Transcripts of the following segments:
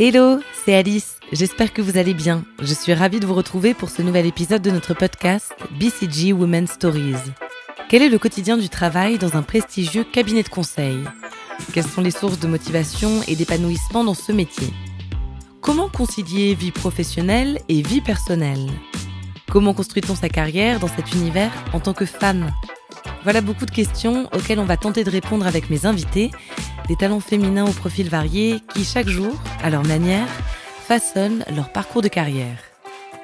Hello, c'est Alice. J'espère que vous allez bien. Je suis ravie de vous retrouver pour ce nouvel épisode de notre podcast BCG Women Stories. Quel est le quotidien du travail dans un prestigieux cabinet de conseil? Quelles sont les sources de motivation et d'épanouissement dans ce métier? Comment concilier vie professionnelle et vie personnelle? Comment construit-on sa carrière dans cet univers en tant que femme? Voilà beaucoup de questions auxquelles on va tenter de répondre avec mes invités des talents féminins au profil varié qui, chaque jour, à leur manière, façonnent leur parcours de carrière.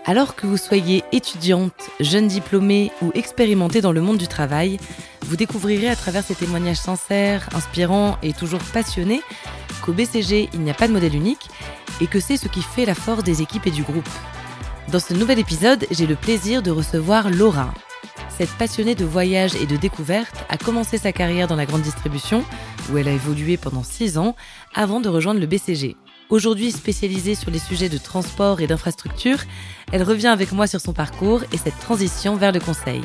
Alors que vous soyez étudiante, jeune diplômée ou expérimentée dans le monde du travail, vous découvrirez à travers ces témoignages sincères, inspirants et toujours passionnés qu'au BCG, il n'y a pas de modèle unique et que c'est ce qui fait la force des équipes et du groupe. Dans ce nouvel épisode, j'ai le plaisir de recevoir Laura. Cette passionnée de voyage et de découverte a commencé sa carrière dans la grande distribution, où elle a évolué pendant 6 ans, avant de rejoindre le BCG. Aujourd'hui spécialisée sur les sujets de transport et d'infrastructure, elle revient avec moi sur son parcours et cette transition vers le conseil.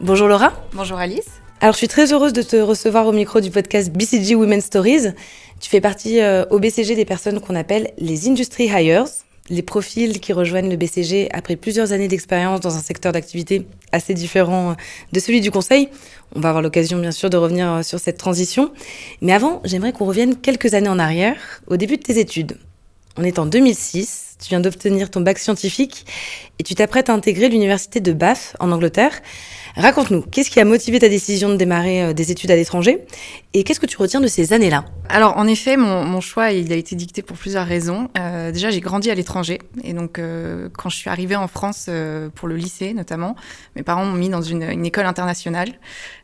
Bonjour Laura. Bonjour Alice. Alors je suis très heureuse de te recevoir au micro du podcast BCG Women Stories. Tu fais partie euh, au BCG des personnes qu'on appelle les Industry Hires les profils qui rejoignent le BCG après plusieurs années d'expérience dans un secteur d'activité assez différent de celui du conseil. On va avoir l'occasion bien sûr de revenir sur cette transition. Mais avant, j'aimerais qu'on revienne quelques années en arrière, au début de tes études. On est en 2006, tu viens d'obtenir ton bac scientifique et tu t'apprêtes à intégrer l'université de Bath en Angleterre. Raconte-nous, qu'est-ce qui a motivé ta décision de démarrer euh, des études à l'étranger et qu'est-ce que tu retiens de ces années-là? Alors en effet, mon, choix il a été dicté pour plusieurs raisons. Euh, déjà, j'ai grandi à l'étranger et donc euh, quand je suis arrivée en France pour le lycée notamment, mes parents m'ont mis dans une, école internationale,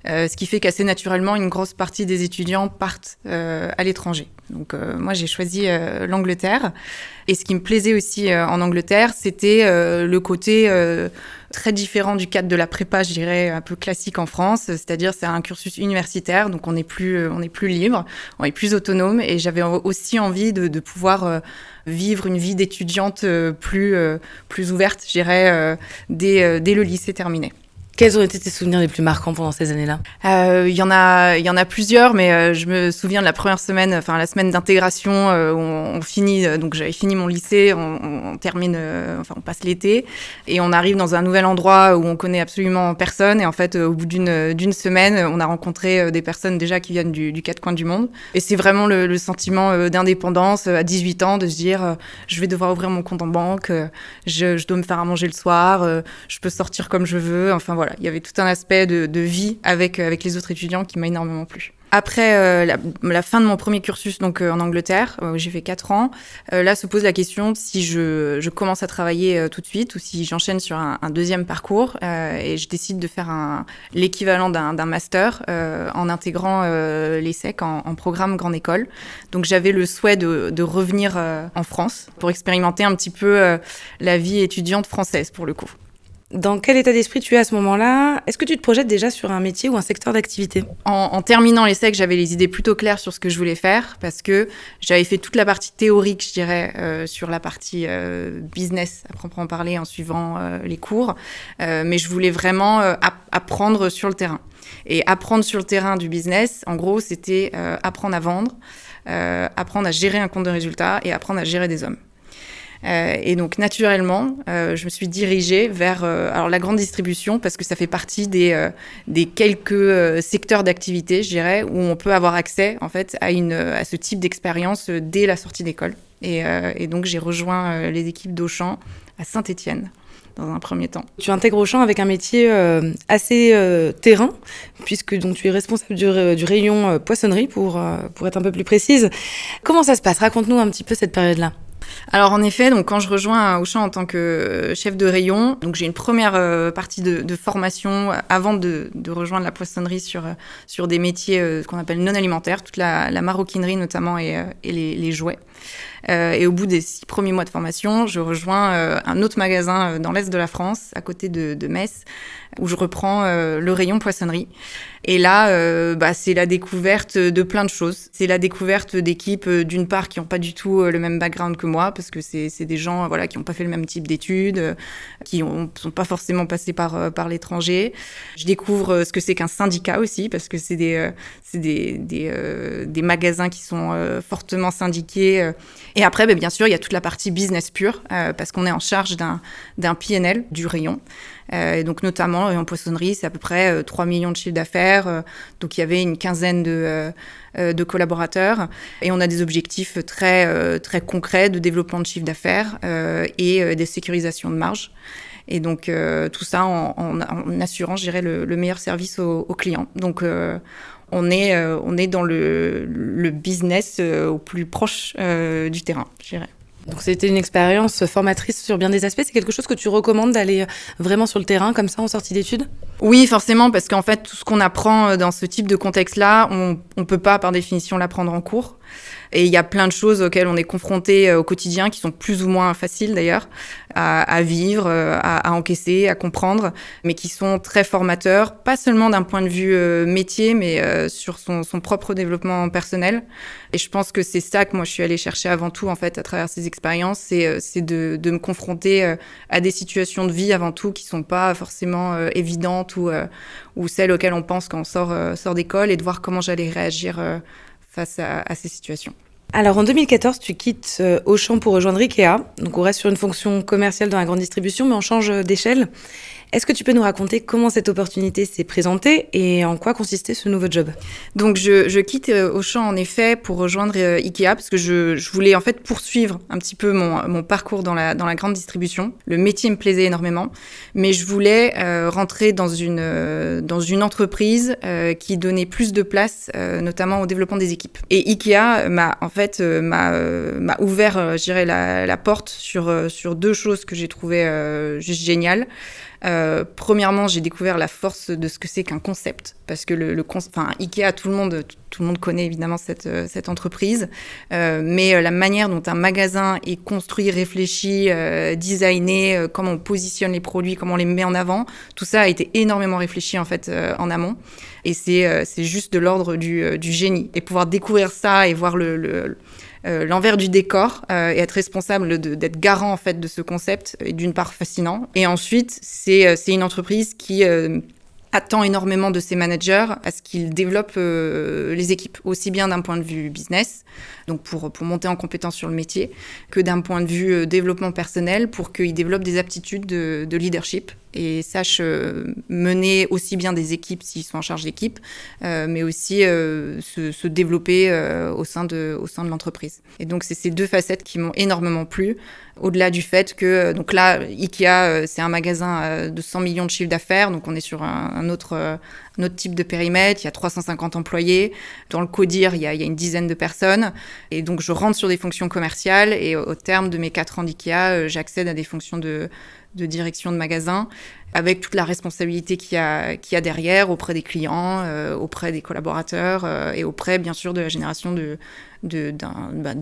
ce qui fait qu'assez naturellement une grosse partie des étudiants partent à l'étranger. Donc moi j'ai choisi l'Angleterre et ce qui me plaisait aussi en Angleterre, c'était le côté très différent du cadre de la prépa, je dirais, un peu classique en France. C'est-à-dire, c'est un cursus universitaire, donc on est plus, on est plus libre, on est plus autonome. Et j'avais aussi envie de, pouvoir euh, vivre une vie d'étudiante euh, plus, euh, plus ouverte, je dirais, dès le lycée terminé. Quels ont été tes souvenirs les plus marquants pendant ces années-là? Euh, Il y en a, il y en a plusieurs, mais euh, je me souviens de la première semaine, enfin la semaine d'intégration, euh, on, finit, donc j'avais fini mon lycée, on, termine, enfin on passe l'été, et on arrive dans un nouvel endroit où on connaît absolument personne, et en fait au bout d'une d'une semaine, on a rencontré des personnes déjà qui viennent du, du quatre coins du monde, et c'est vraiment le, le sentiment d'indépendance à 18 ans, de se dire je vais devoir ouvrir mon compte en banque, je, je dois me faire à manger le soir, je peux sortir comme je veux, enfin voilà il y avait tout un aspect de, vie avec, avec les autres étudiants qui m'a énormément plu. Après euh, la, fin de mon premier cursus donc euh, en Angleterre, euh, j'ai fait 4 ans, là se pose la question si je, je commence à travailler tout de suite ou si j'enchaîne sur un, deuxième parcours et je décide de faire l'équivalent d'un master en intégrant l'ESSEC en, en, programme grande école. Donc j'avais le souhait de, de revenir en France pour expérimenter un petit peu la vie étudiante française pour le coup. Dans quel état d'esprit tu es à ce moment-là? Est-ce que tu te projettes déjà sur un métier ou un secteur d'activité? En, terminant les secs, j'avais les idées plutôt claires sur ce que je voulais faire parce que j'avais fait toute la partie théorique, je dirais, euh, sur la partie euh, business à proprement parler en suivant euh, les cours. mais je voulais vraiment apprendre sur le terrain. Et apprendre sur le terrain du business, en gros, c'était apprendre à vendre, apprendre à gérer un compte de résultats et apprendre à gérer des hommes. Euh, et donc naturellement, euh, je me suis dirigée vers euh, alors la grande distribution parce que ça fait partie des, quelques secteurs d'activité, je dirais, où on peut avoir accès en fait à, une, à ce type d'expérience dès la sortie d'école. Et, donc j'ai rejoint les équipes d'Auchan à Saint-Étienne dans un premier temps. Tu intègres Auchan avec un métier assez terrain, puisque donc tu es responsable du, du rayon poissonnerie, pour, pour être un peu plus précise. Comment ça se passe? Raconte-nous un petit peu cette période-là. Alors en effet, donc quand je rejoins Auchan en tant que euh, chef de rayon, donc j'ai une première euh, partie de, formation avant de, rejoindre la poissonnerie sur euh, sur des métiers qu'on appelle non alimentaires, toute la, maroquinerie notamment et, les, jouets. Et au bout des six premiers mois de formation, je rejoins un autre magasin dans l'est de la France, à côté de, Metz, où je reprends le rayon poissonnerie. Et là, euh, bah, c'est la découverte de plein de choses. C'est la découverte d'équipes, euh, d'une part, qui n'ont pas du tout euh, le même background que moi, parce que c'est des gens voilà, qui n'ont pas fait le même type d'études, qui ne sont pas forcément passés par, l'étranger. Je découvre ce que c'est qu'un syndicat aussi, parce que c'est des, magasins qui sont fortement syndiqués. Et après, bah, bien sûr, il y a toute la partie business pure, parce qu'on est en charge d'un PNL du rayon. Euh, et donc notamment en poissonnerie, c'est à peu près 3 euh, millions de chiffres d'affaires. Euh, donc il y avait une quinzaine de, de collaborateurs. Et on a des objectifs très, très concrets de développement de chiffre d'affaires et de sécurisation de marge. Et donc tout ça en, en, assurant, je dirais, le, meilleur service aux, clients. Donc on est, on est dans le, le business au plus proche du terrain, je dirais. Donc c'était une expérience formatrice sur bien des aspects. C'est quelque chose que tu recommandes d'aller vraiment sur le terrain comme ça en sortie d'études? Oui, forcément, parce qu'en fait, tout ce qu'on apprend euh, dans ce type de contexte-là, on ne peut pas par définition l'apprendre en cours. Et il y a plein de choses auxquelles on est confronté euh, au quotidien qui sont plus ou moins faciles d'ailleurs à, vivre, euh, à, encaisser, à comprendre, mais qui sont très formateurs, pas seulement d'un point de vue euh, métier, mais sur son, propre développement personnel. Et je pense que c'est ça que moi je suis allée chercher avant tout en fait à travers ces expériences, c'est de, me confronter à des situations de vie avant tout qui sont pas forcément évidentes ou, celles auxquelles on pense quand on sort d'école et de voir comment j'allais réagir face à, ces situations. Alors en 2014, tu quittes euh, Auchan pour rejoindre Ikea. Donc on reste sur une fonction commerciale dans la grande distribution, mais on change d'échelle. Est-ce que tu peux nous raconter comment cette opportunité s'est présentée et en quoi consistait ce nouveau job? Donc je, quitte euh, Auchan en effet pour rejoindre euh, Ikea parce que je, voulais en fait poursuivre un petit peu mon, parcours dans la, grande distribution. Le métier me plaisait énormément, mais je voulais euh, rentrer dans une, entreprise qui donnait plus de place notamment au développement des équipes. Et Ikea m'a en fait ouvert, je dirais, la, porte sur, sur deux choses que j'ai trouvé juste géniales. Euh, premièrement, j'ai découvert la force de ce que c'est qu'un concept, parce que le, le enfin, Ikea, tout le monde, tout le monde connaît évidemment cette, euh, entreprise, euh, mais la manière dont un magasin est construit, réfléchi, designé, comment on positionne les produits, comment on les met en avant, tout ça a été énormément réfléchi en fait en amont, et c'est c'est juste de l'ordre du, génie. Et pouvoir découvrir ça et voir le, l'envers du décor euh, et être responsable d'être garant en fait de ce concept est d'une part fascinant. Et ensuite, c'est euh, une entreprise qui attend énormément de ses managers à ce qu'ils développent les équipes, aussi bien d'un point de vue business, donc pour, pour monter en compétence sur le métier, que d'un point de vue développement personnel, pour qu'ils développent des aptitudes de, de leadership et sachent euh, mener aussi bien des équipes s'ils sont en charge d'équipe, euh, mais aussi euh, se, se, développer au sein de, au sein de l'entreprise. Et donc, c'est ces deux facettes qui m'ont énormément plu, au-delà du fait que, donc là, Ikea, c'est un magasin de 100 millions de chiffres d'affaires, donc on est sur un, autre, autre type de périmètre, il y a 350 employés. Dans le CODIR, il y a, une dizaine de personnes. Et donc, je rentre sur des fonctions commerciales et au, terme de mes quatre ans d'IKEA, j'accède à des fonctions de direction de magasin, avec toute la responsabilité qu'il y y a derrière auprès des clients, euh, auprès des collaborateurs euh, et auprès, bien sûr, de la génération de, bah,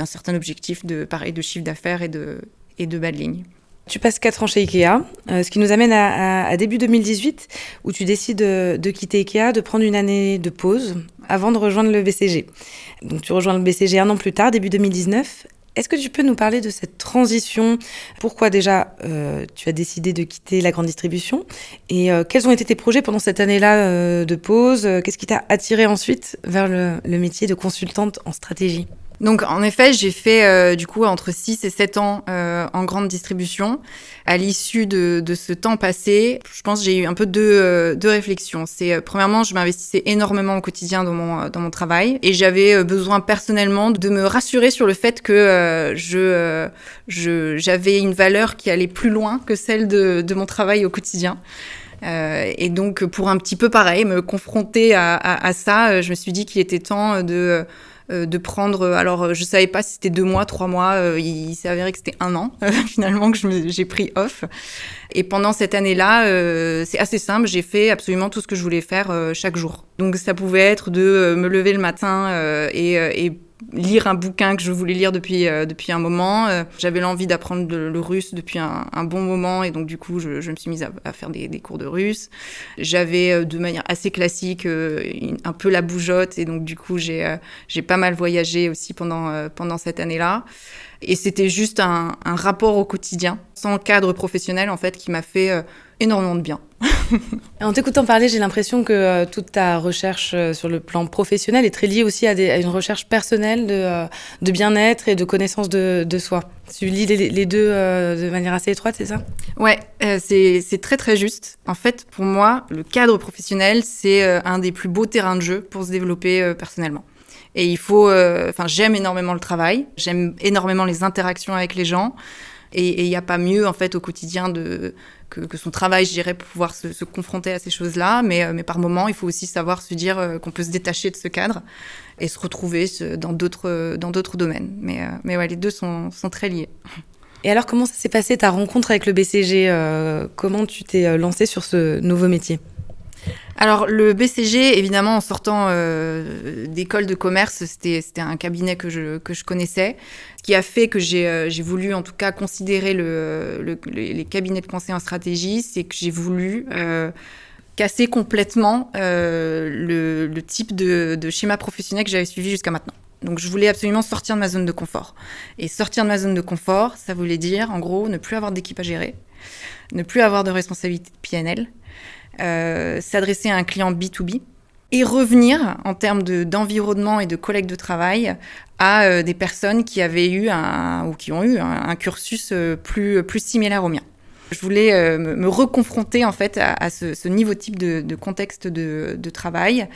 d'un certain objectif de, pareil, de chiffre d'affaires et de, et de bas de ligne. Tu passes 4 ans chez Ikea, euh, ce qui nous amène à, début 2018, où tu décides de, quitter Ikea, de prendre une année de pause avant de rejoindre le BCG. Donc tu rejoins le BCG un an plus tard, début 2019. Est-ce que tu peux nous parler de cette transition? Pourquoi déjà euh, tu as décidé de quitter la grande distribution? Et euh, quels ont été tes projets pendant cette année-là de pause? Qu'est-ce qui t'a attiré ensuite vers le métier de consultante en stratégie? Donc en effet, j'ai fait euh, du coup entre 6 et 7 ans euh, en grande distribution. À l'issue de, de, ce temps passé, je pense que j'ai eu un peu deux, euh, deux réflexions. C'est premièrement, je m'investissais énormément au quotidien dans mon, dans mon travail et j'avais besoin personnellement de me rassurer sur le fait que je, je, j'avais une valeur qui allait plus loin que celle de, de mon travail au quotidien. Euh, et donc, pour un petit peu pareil, me confronter à, à ça, je me suis dit qu'il était temps de euh, de prendre. Alors, je savais pas si c'était deux mois, trois mois. Euh, il, s'est avéré que c'était un an finalement que j'ai pris off. Et pendant cette année-là, euh, c'est assez simple. J'ai fait absolument tout ce que je voulais faire chaque jour. Donc, ça pouvait être de me lever le matin et lire un bouquin que je voulais lire depuis, euh, depuis un moment. Euh, j'avais l'envie d'apprendre le, russe depuis un, bon moment et donc du coup je, me suis mise à, faire des, cours de russe. J'avais euh, de manière assez classique un peu la bougeotte et donc du coup j'ai j'ai pas mal voyagé aussi pendant, pendant cette année-là. Et c'était juste un, rapport au quotidien, sans cadre professionnel en fait, qui m'a fait énormément de bien. en t'écoutant parler, j'ai l'impression que euh, toute ta recherche euh, sur le plan professionnel est très liée aussi à, une recherche personnelle de, euh, de bien-être et de connaissance de, soi. Tu lis les, deux de manière assez étroite, c'est ça? Ouais, c'est très très juste. En fait, pour moi, le cadre professionnel, c'est un des plus beaux terrains de jeu pour se développer personnellement. Et il faut, enfin, j'aime énormément le travail, j'aime énormément les interactions avec les gens. Et il n'y a pas mieux, en fait, au quotidien de, que, son travail, je dirais, pour pouvoir se, confronter à ces choses-là. Mais, euh, mais par moment, il faut aussi savoir se dire euh, qu'on peut se détacher de ce cadre et se retrouver dans d'autres, dans d'autres domaines. Mais, euh, mais ouais, les deux sont, sont très liés. Et alors, comment ça s'est passé ta rencontre avec le BCG Comment tu t'es lancé sur ce nouveau métier? Alors le BCG, évidemment, en sortant euh, d'école de commerce, c'était un cabinet que je, connaissais. Ce qui a fait que j'ai euh, voulu en tout cas considérer le, les cabinets de conseil en stratégie, c'est que j'ai voulu euh, casser complètement le, le, type de, de schéma professionnel que j'avais suivi jusqu'à maintenant. Donc je voulais absolument sortir de ma zone de confort. Et sortir de ma zone de confort, ça voulait dire en gros ne plus avoir d'équipe à gérer, ne plus avoir de responsabilité de PNL, euh, s'adresser à un client B2B et revenir en termes d'environnement et de collègues de travail à euh, des personnes qui avaient eu un, ou qui ont eu un, cursus euh, plus, similaire au mien. Je voulais me, reconfronter en fait à, ce, niveau type de, contexte de, travail.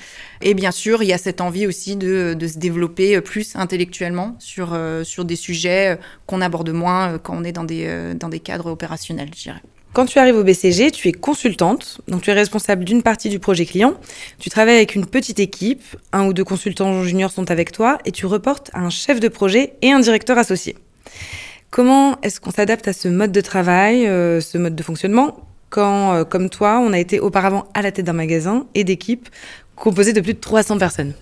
Et bien sûr, il y a cette envie aussi de, se développer plus intellectuellement sur, sur des sujets qu'on aborde moins quand on est dans des, dans des cadres opérationnels, je dirais. Quand tu arrives au BCG, tu es consultante, donc tu es responsable d'une partie du projet client. Tu travailles avec une petite équipe, un ou deux consultants juniors sont avec toi et tu reportes à un chef de projet et un directeur associé. Comment est-ce qu'on s'adapte à ce mode de travail, euh, ce mode de fonctionnement, quand, euh, comme toi, on a été auparavant à la tête d'un magasin et d'équipes composées de plus de 300 personnes?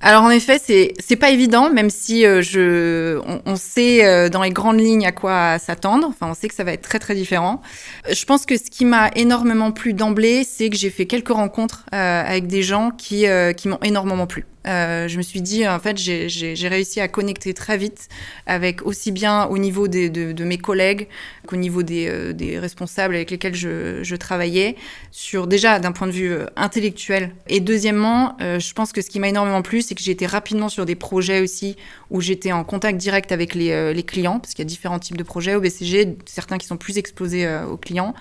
Alors en effet, c'est c'est pas évident, même si euh, je on, sait euh, dans les grandes lignes à quoi s'attendre. Enfin, on sait que ça va être très très différent. Je pense que ce qui m'a énormément plu d'emblée, c'est que j'ai fait quelques rencontres euh, avec des gens qui qui m'ont énormément plu. Euh, je me suis dit, en fait, j'ai réussi à connecter très vite avec aussi bien au niveau de, mes collègues qu'au niveau des, euh, responsables avec lesquels je, travaillais, sur déjà d'un point de vue euh, intellectuel. Et deuxièmement, je pense que ce qui m'a énormément plu, c'est que j'ai été rapidement sur des projets aussi où j'étais en contact direct avec les, clients, parce qu'il y a différents types de projets au BCG, certains qui sont plus exposés aux clients.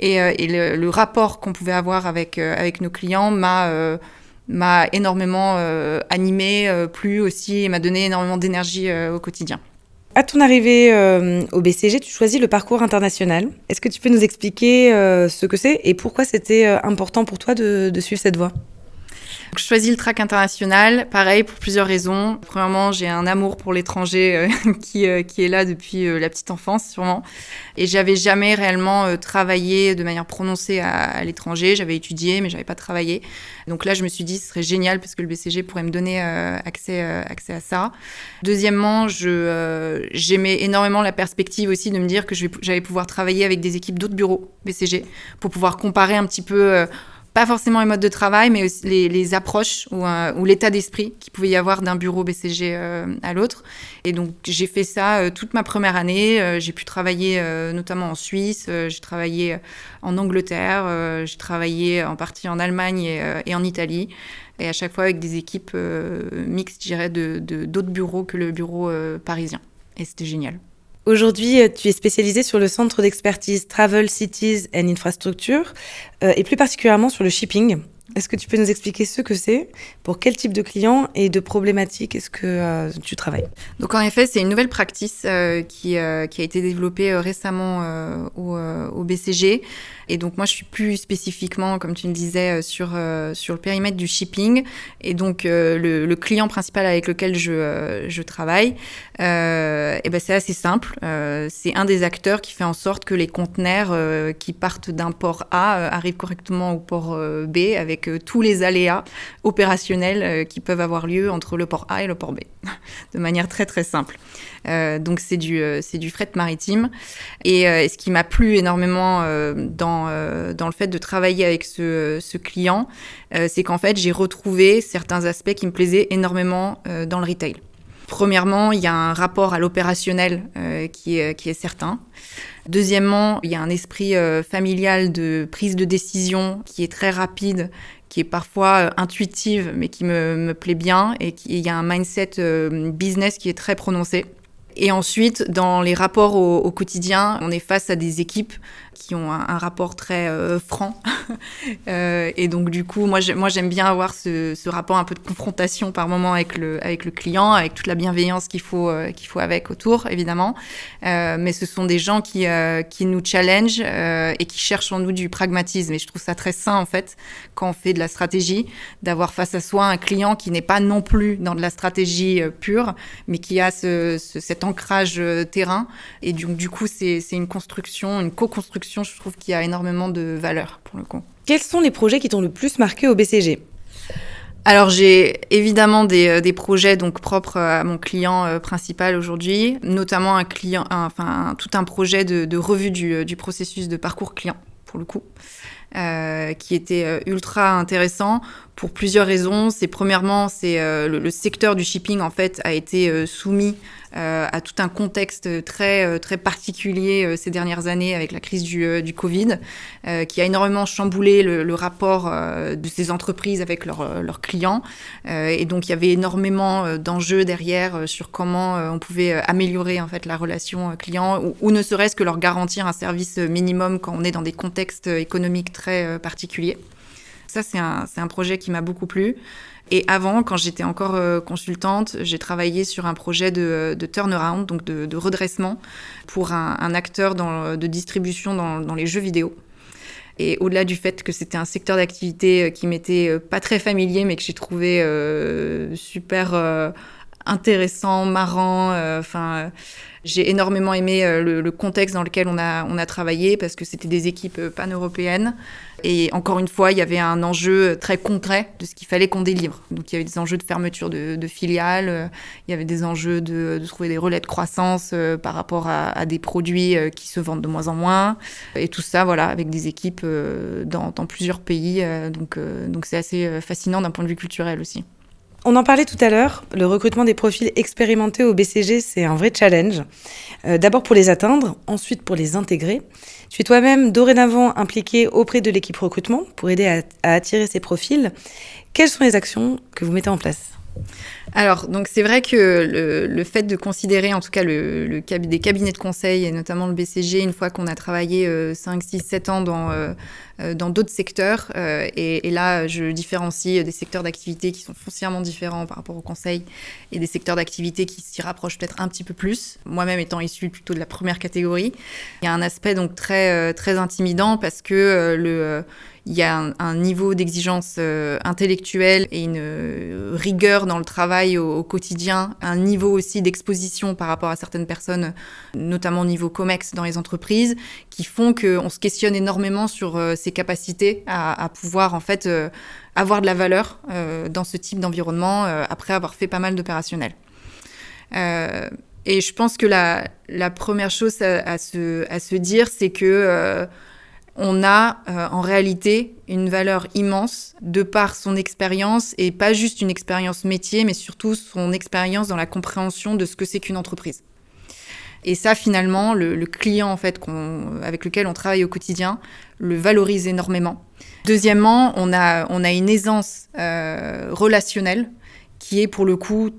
Et, et le, le, rapport qu'on pouvait avoir avec, avec nos clients m'a m'a énormément euh, animée, euh, plu aussi, et m'a donné énormément d'énergie euh, au quotidien. À ton arrivée au BCG, tu choisis le parcours international. Est-ce que tu peux nous expliquer ce que c'est et pourquoi c'était important pour toi de suivre cette voie? Je choisis le track international, pareil pour plusieurs raisons. Premièrement, j'ai un amour pour l'étranger euh, qui, euh, qui est là depuis euh, la petite enfance sûrement. Et j'avais jamais réellement travaillé de manière prononcée à, l'étranger. J'avais étudié, mais j'avais pas travaillé. Donc là, je me suis dit, ce serait génial parce que le BCG pourrait me donner accès, à ça. Deuxièmement, j'aimais énormément la perspective aussi de me dire que j'allais pouvoir travailler avec des équipes d'autres bureaux BCG pour pouvoir comparer un petit peu pas forcément les modes de travail, mais aussi les, approches ou, euh, ou l'état d'esprit qu'il pouvait y avoir d'un bureau BCG euh, à l'autre. Et donc j'ai fait ça euh, toute ma première année. j'ai pu travailler notamment en Suisse, j'ai travaillé en Angleterre, j'ai travaillé en partie en Allemagne et, en Italie. Et à chaque fois avec des équipes mixtes, je dirais, de, d'autres bureaux que le bureau parisien. Et c'était génial. Aujourd'hui, euh, tu es spécialisé sur le centre d'expertise Travel, Cities and Infrastructure, euh, et plus particulièrement sur le shipping. Est-ce que tu peux nous expliquer ce que c'est? Pour quel type de clients et de problématiques est-ce que euh, tu travailles? Donc en effet, c'est une nouvelle practice qui, qui, a été développée récemment au, BCG. Et donc moi, je suis plus spécifiquement, comme tu le disais, sur, le périmètre du shipping. Et donc le, client principal avec lequel je, travaille, euh, et ben c'est assez simple. Euh, c'est un des acteurs qui fait en sorte que les conteneurs qui partent d'un port A arrivent correctement au port B avec tous les aléas opérationnels qui peuvent avoir lieu entre le port A et le port B, de manière très très simple. donc c'est du, c'est du fret maritime. Et ce qui m'a plu énormément dans, dans le fait de travailler avec ce, ce client, c'est qu'en fait j'ai retrouvé certains aspects qui me plaisaient énormément dans le retail. Premièrement, il y a un rapport à l'opérationnel euh, qui, est, qui est certain. Deuxièmement, il y a un esprit euh, familial de prise de décision qui est très rapide, qui est parfois euh, intuitive, mais qui me, me, plaît bien. Et il y a un mindset business qui est très prononcé. Et ensuite, dans les rapports au, quotidien, on est face à des équipes qui ont un, rapport très euh, franc. euh, et donc, du coup, moi, j'aime bien avoir ce, rapport un peu de confrontation par moment avec le, avec le client, avec toute la bienveillance qu'il faut, euh, qu'il faut avec autour, évidemment. Mais ce sont des gens qui, qui nous challengent et qui cherchent en nous du pragmatisme. Et je trouve ça très sain, en fait, quand on fait de la stratégie, d'avoir face à soi un client qui n'est pas non plus dans de la stratégie pure, mais qui a ce, cet ancrage terrain. Et donc, du coup, c'est une construction, une co-construction je trouve qu'il y a énormément de valeur pour le coup. Quels sont les projets qui t'ont le plus marqué au BCG alors j'ai évidemment des, euh, des, projets donc propres à mon client euh, principal aujourd'hui, notamment un client, enfin tout un projet de, de revue du, euh, du, processus de parcours client pour le coup, euh, qui était ultra intéressant pour plusieurs raisons. C'est premièrement, c'est le, le, secteur du shipping en fait a été soumis euh, à tout un contexte très euh, très particulier euh, ces dernières années avec la crise du, Covid, qui a énormément chamboulé le, rapport de ces entreprises avec leurs clients. et donc il y avait énormément d'enjeux derrière sur comment on pouvait améliorer en fait la relation client ou ne serait-ce que leur garantir un service minimum quand on est dans des contextes économiques très particuliers. Ça, c'est un, projet qui m'a beaucoup plu. Et avant, quand j'étais encore euh, consultante, j'ai travaillé sur un projet de, de turnaround, donc de, redressement, pour un, acteur de distribution dans, les jeux vidéo. Et au-delà du fait que c'était un secteur d'activité euh, qui m'était euh, pas très familier, mais que j'ai trouvé euh, super euh, intéressant, marrant, enfin. J'ai énormément aimé euh, le, contexte dans lequel on a, on a travaillé parce que c'était des équipes euh, pan-européennes. Et encore une fois, il y avait un enjeu très concret de ce qu'il fallait qu'on délivre. Donc il y avait des enjeux de fermeture de, filiales, euh, il y avait des enjeux de, trouver des relais de croissance par rapport à, à, des produits qui se vendent de moins en moins. Et tout ça, voilà, avec des équipes dans, dans plusieurs pays. Donc donc c'est assez fascinant d'un point de vue culturel aussi. On en parlait tout à l'heure, le recrutement des profils expérimentés au BCG, c'est un vrai challenge. Euh, D'abord pour les atteindre, ensuite pour les intégrer. Tu es toi-même dorénavant impliqué auprès de l'équipe recrutement pour aider à, à attirer ces profils. Quelles sont les actions que vous mettez en place? Alors, donc c'est vrai que le, fait de considérer, en tout cas, des cabinets de conseil, et notamment le BCG, une fois qu'on a travaillé euh, 5, 6, 7 ans dans, euh, euh dans d'autres secteurs, euh, et, là, je différencie des secteurs d'activité qui sont foncièrement différents par rapport au conseil, et des secteurs d'activité qui s'y rapprochent peut-être un petit peu plus. Moi-même étant issue plutôt de la première catégorie, il y a un aspect donc très, très intimidant parce que le il y a un, niveau d'exigence euh, intellectuelle et une euh, rigueur dans le travail au, quotidien, un niveau aussi d'exposition par rapport à certaines personnes, notamment au niveau COMEX dans les entreprises, qui font qu'on se questionne énormément sur euh, ses capacités à, pouvoir en fait avoir de la valeur dans ce type d'environnement après avoir fait pas mal d'opérationnels. et je pense que la, première chose à, à, se, à se dire, c'est que on a euh, en réalité une valeur immense de par son expérience et pas juste une expérience métier, mais surtout son expérience dans la compréhension de ce que c'est qu'une entreprise. Et ça, finalement, le, client en fait avec lequel on travaille au quotidien le valorise énormément. Deuxièmement, on a, on a une aisance euh, relationnelle qui est pour le coup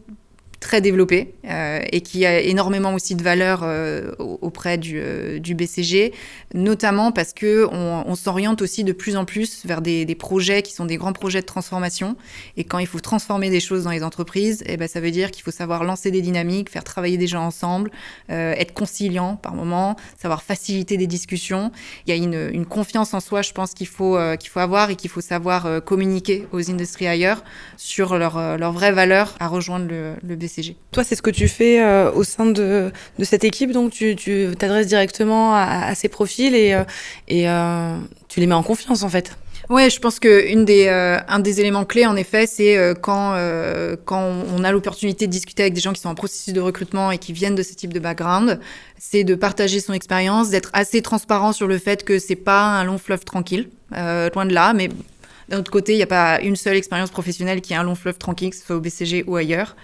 très développé euh, et qui a énormément aussi de valeur euh, auprès du, euh, du, BCG, notamment parce que on, s'oriente aussi de plus en plus vers des, projets qui sont des grands projets de transformation. Et quand il faut transformer des choses dans les entreprises, eh ben, ça veut dire qu'il faut savoir lancer des dynamiques, faire travailler des gens ensemble, être conciliant par moment, savoir faciliter des discussions. Il y a une, confiance en soi, je pense qu'il faut, qu'il faut avoir et qu'il faut savoir communiquer aux industries ailleurs sur leur, leur vraie valeur à rejoindre le, le BCG. BCG. Toi, c'est ce que tu fais euh, au sein de, de, cette équipe, donc tu t'adresses directement à, à, ces profils et, euh, et euh, tu les mets en confiance en fait. Ouais, je pense que une des, euh, un des éléments clés, en effet, c'est euh, quand, euh, quand on a l'opportunité de discuter avec des gens qui sont en processus de recrutement et qui viennent de ce type de background, c'est de partager son expérience, d'être assez transparent sur le fait que c'est pas un long fleuve tranquille, loin de là, mais d'un autre côté, il n'y a pas une seule expérience professionnelle qui est un long fleuve tranquille, que ce soit au BCG ou ailleurs.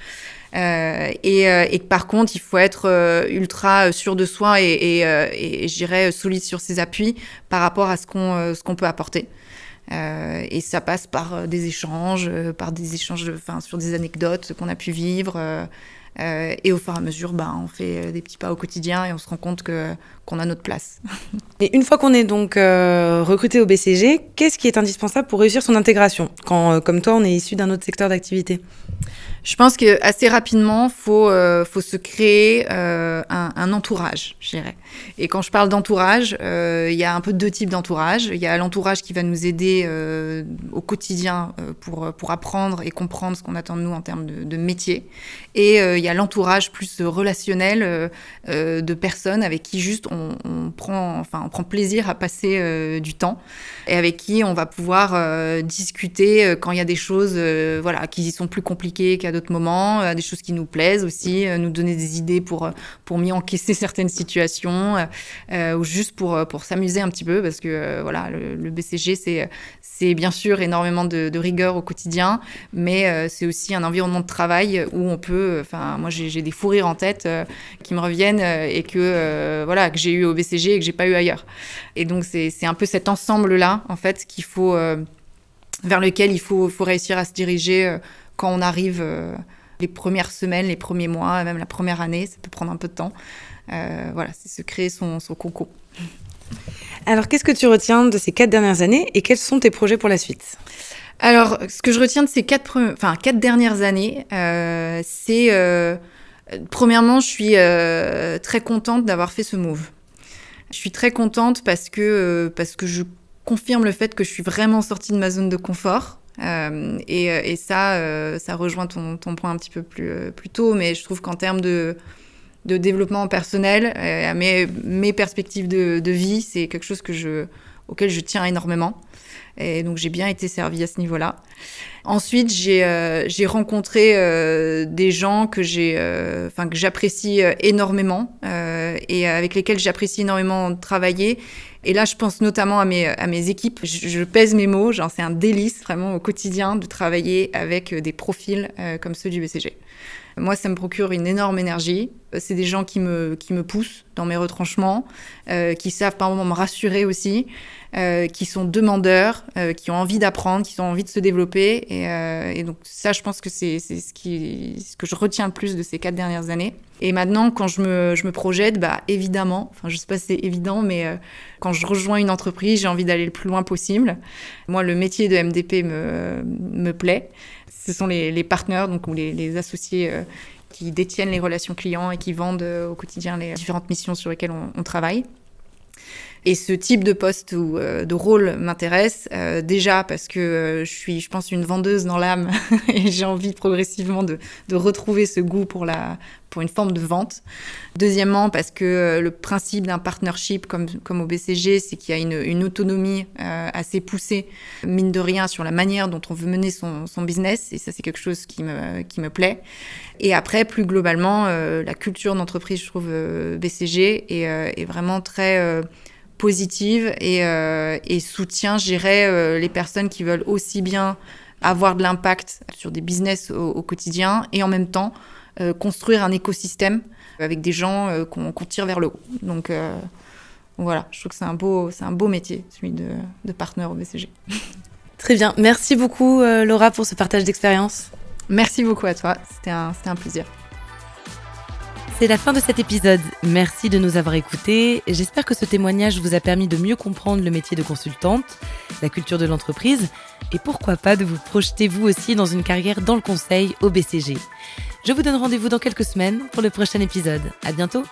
Euh, et, euh, et, par contre, il faut être euh, ultra sûr de soi et, et, je dirais solide sur ses appuis par rapport à ce qu'on ce qu'on peut apporter. et ça passe par des échanges, par des échanges, enfin sur des anecdotes qu'on a pu vivre. et au fur et à mesure, bah, on fait des petits pas au quotidien et on se rend compte que qu'on a notre place. et une fois qu'on est donc recruté au BCG, qu'est-ce qui est indispensable pour réussir son intégration quand, comme toi, on est issu d'un autre secteur d'activité? Je pense que assez rapidement, faut euh, faut se créer euh, un, un, entourage, je dirais. Et quand je parle d'entourage, euh, il y a un peu deux types d'entourage. Il y a l'entourage qui va nous aider euh, au quotidien euh, pour pour apprendre et comprendre ce qu'on attend de nous en termes de, de métier. Et il y a l'entourage plus relationnel de personnes avec qui juste on, on, prend enfin on prend plaisir à passer du temps et avec qui on va pouvoir discuter quand il y a des choses voilà qui sont plus compliquées qu'à d'autres moments, euh, des choses qui nous plaisent aussi, euh, nous donner des idées pour, euh, pour mieux encaisser certaines situations, ou juste pour, pour s'amuser un petit peu, parce que voilà, le, BCG, c'est, c'est bien sûr énormément de, rigueur au quotidien, mais c'est aussi un environnement de travail où on peut, enfin, moi j'ai, des fous rires en tête qui me reviennent et que, voilà, que j'ai eu au BCG et que j'ai pas eu ailleurs. Et donc c'est, un peu cet ensemble-là, en fait, qu'il faut vers lequel il faut, faut réussir à se diriger quand on arrive euh, les premières semaines, les premiers mois, même la première année, ça peut prendre un peu de temps. Euh, voilà, c'est se créer son, son concours. Alors, qu'est-ce que tu retiens de ces quatre dernières années et quels sont tes projets pour la suite? Alors, ce que je retiens de ces quatre, enfin, quatre dernières années, euh, c'est premièrement, je suis très contente d'avoir fait ce move. Je suis très contente parce que, parce que je confirme le fait que je suis vraiment sortie de ma zone de confort. Euh, et, euh, et, ça, euh, ça rejoint ton, ton, point un petit peu plus, plus tôt, mais je trouve qu'en termes de, de développement personnel, mes, mes perspectives de, de vie, c'est quelque chose que je, auquel je tiens énormément. Et donc j'ai bien été servie à ce niveau-là. Ensuite, j'ai euh, rencontré euh, des gens que j'ai, enfin que j'apprécie énormément et avec lesquels j'apprécie énormément travailler et là, je pense notamment à mes, à mes équipes. Je, pèse mes mots, c'est un délice vraiment au quotidien de travailler avec euh, des profils euh, comme ceux du BCG. Moi, ça me procure une énorme énergie. Euh, c'est des gens qui me, qui me poussent dans mes retranchements, euh, qui savent par moments me rassurer aussi, euh, qui sont demandeurs, qui ont envie d'apprendre, qui ont envie de se développer. Et, donc ça, je pense que c'est ce, ce que je retiens le plus de ces quatre dernières années. Et maintenant, quand je me, je me projette, bah, évidemment, enfin je sais pas si c'est évident, mais quand je rejoins une entreprise, j'ai envie d'aller le plus loin possible. Moi, le métier de MDP me, me plaît. Ce sont les, les partenaires, donc les, les associés euh, qui détiennent les relations clients et qui vendent euh, au quotidien les différentes missions sur lesquelles on travaille. Et ce type de poste ou euh, de rôle m'intéresse euh, déjà parce que euh, je suis, je pense, une vendeuse dans l'âme et j'ai envie progressivement de, de, retrouver ce goût pour la pour une forme de vente. Deuxièmement, parce que euh, le principe d'un partnership comme, comme au BCG, c'est qu'il y a une, une autonomie euh, assez poussée, mine de rien, sur la manière dont on veut mener son, son business. Et ça, c'est quelque chose qui me, qui me plaît. Et après, plus globalement, euh, la culture d'entreprise, je trouve, euh, BCG est, est vraiment très positive et, euh, et soutient, j'irais, euh, les personnes qui veulent aussi bien avoir de l'impact sur des business au, au, quotidien et en même temps euh, construire un écosystème avec des gens euh, qu'on qu tire vers le haut. Donc euh, voilà, je trouve que c'est un beau, un beau métier, celui de, de partenaire au BCG. Très bien, merci beaucoup Laura pour ce partage d'expérience. Merci beaucoup à toi, c'était un, un plaisir. C'est la fin de cet épisode. Merci de nous avoir écoutés. J'espère que ce témoignage vous a permis de mieux comprendre le métier de consultante, la culture de l'entreprise et pourquoi pas de vous projeter vous aussi dans une carrière dans le conseil au BCG. Je vous donne rendez-vous dans quelques semaines pour le prochain épisode. À bientôt!